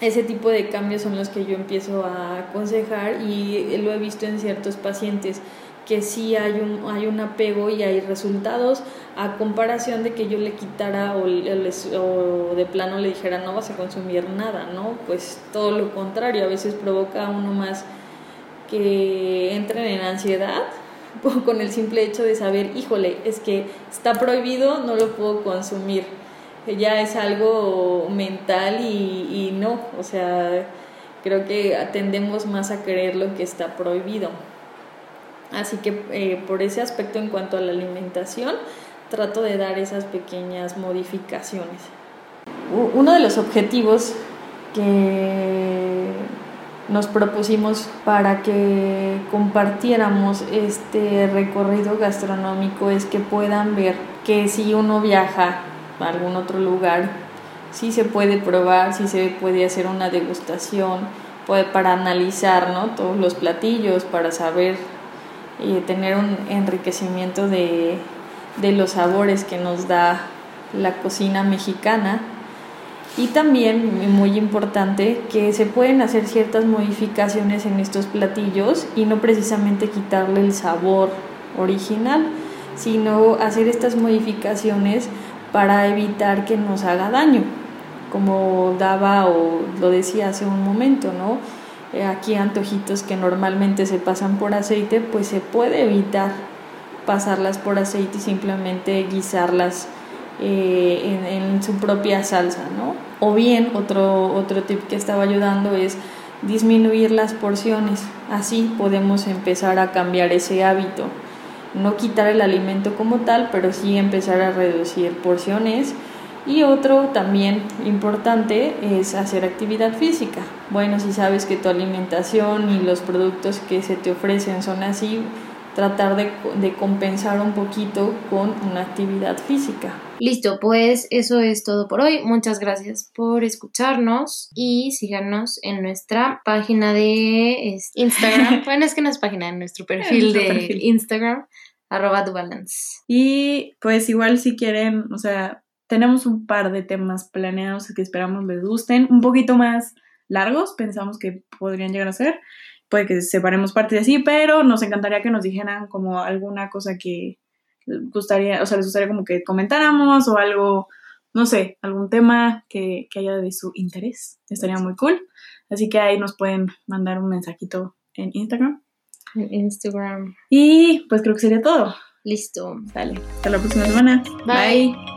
Ese tipo de cambios son los que yo empiezo a aconsejar y lo he visto en ciertos pacientes que sí hay un, hay un apego y hay resultados a comparación de que yo le quitara o, o, de plano le dijera no vas a consumir nada, ¿no? Pues todo lo contrario, a veces provoca uno más que entren en ansiedad con el simple hecho de saber, híjole, es que está prohibido, no lo puedo consumir. Ya es algo mental y, y no, o sea, creo que atendemos más a creer lo que está prohibido. Así que eh, por ese aspecto en cuanto a la alimentación, trato de dar esas pequeñas modificaciones. Uno de los objetivos que nos propusimos para que compartiéramos este recorrido gastronómico es que puedan ver que si uno viaja a algún otro lugar, sí se puede probar, sí se puede hacer una degustación, puede, para analizar ¿no? todos los platillos, para saber y tener un enriquecimiento de, de los sabores que nos da la cocina mexicana. Y también, muy importante, que se pueden hacer ciertas modificaciones en estos platillos y no precisamente quitarle el sabor original, sino hacer estas modificaciones para evitar que nos haga daño, como daba o lo decía hace un momento, ¿no? eh, aquí antojitos que normalmente se pasan por aceite, pues se puede evitar pasarlas por aceite y simplemente guisarlas eh, en, en, su propia salsa, ¿no? O bien, otro, otro tip que estaba ayudando es disminuir las porciones. Así podemos empezar a cambiar ese hábito. No quitar el alimento como tal, pero sí empezar a reducir porciones. Y otro también importante es hacer actividad física. Bueno, si sabes que tu alimentación y los productos que se te ofrecen son así, tratar de, de, compensar un poquito con una actividad física. Listo, pues eso es todo por hoy. Muchas gracias por escucharnos y síganos en nuestra página de Instagram. bueno, es que no es página, en nuestro perfil de perfil. Instagram, arroba dubalance. Y pues igual si quieren, o sea, tenemos un par de temas planeados que esperamos les gusten, un poquito más largos, pensamos que podrían llegar a ser puede que separemos partes así, pero nos encantaría que nos dijeran como alguna cosa que gustaría, o sea, les gustaría como que comentáramos o algo, no sé, algún tema que, que haya de su interés. Estaría muy cool. Así que ahí nos pueden mandar un mensajito en Instagram. En Instagram. Y pues creo que sería todo. Listo. Dale. Hasta la próxima semana. Bye. Bye.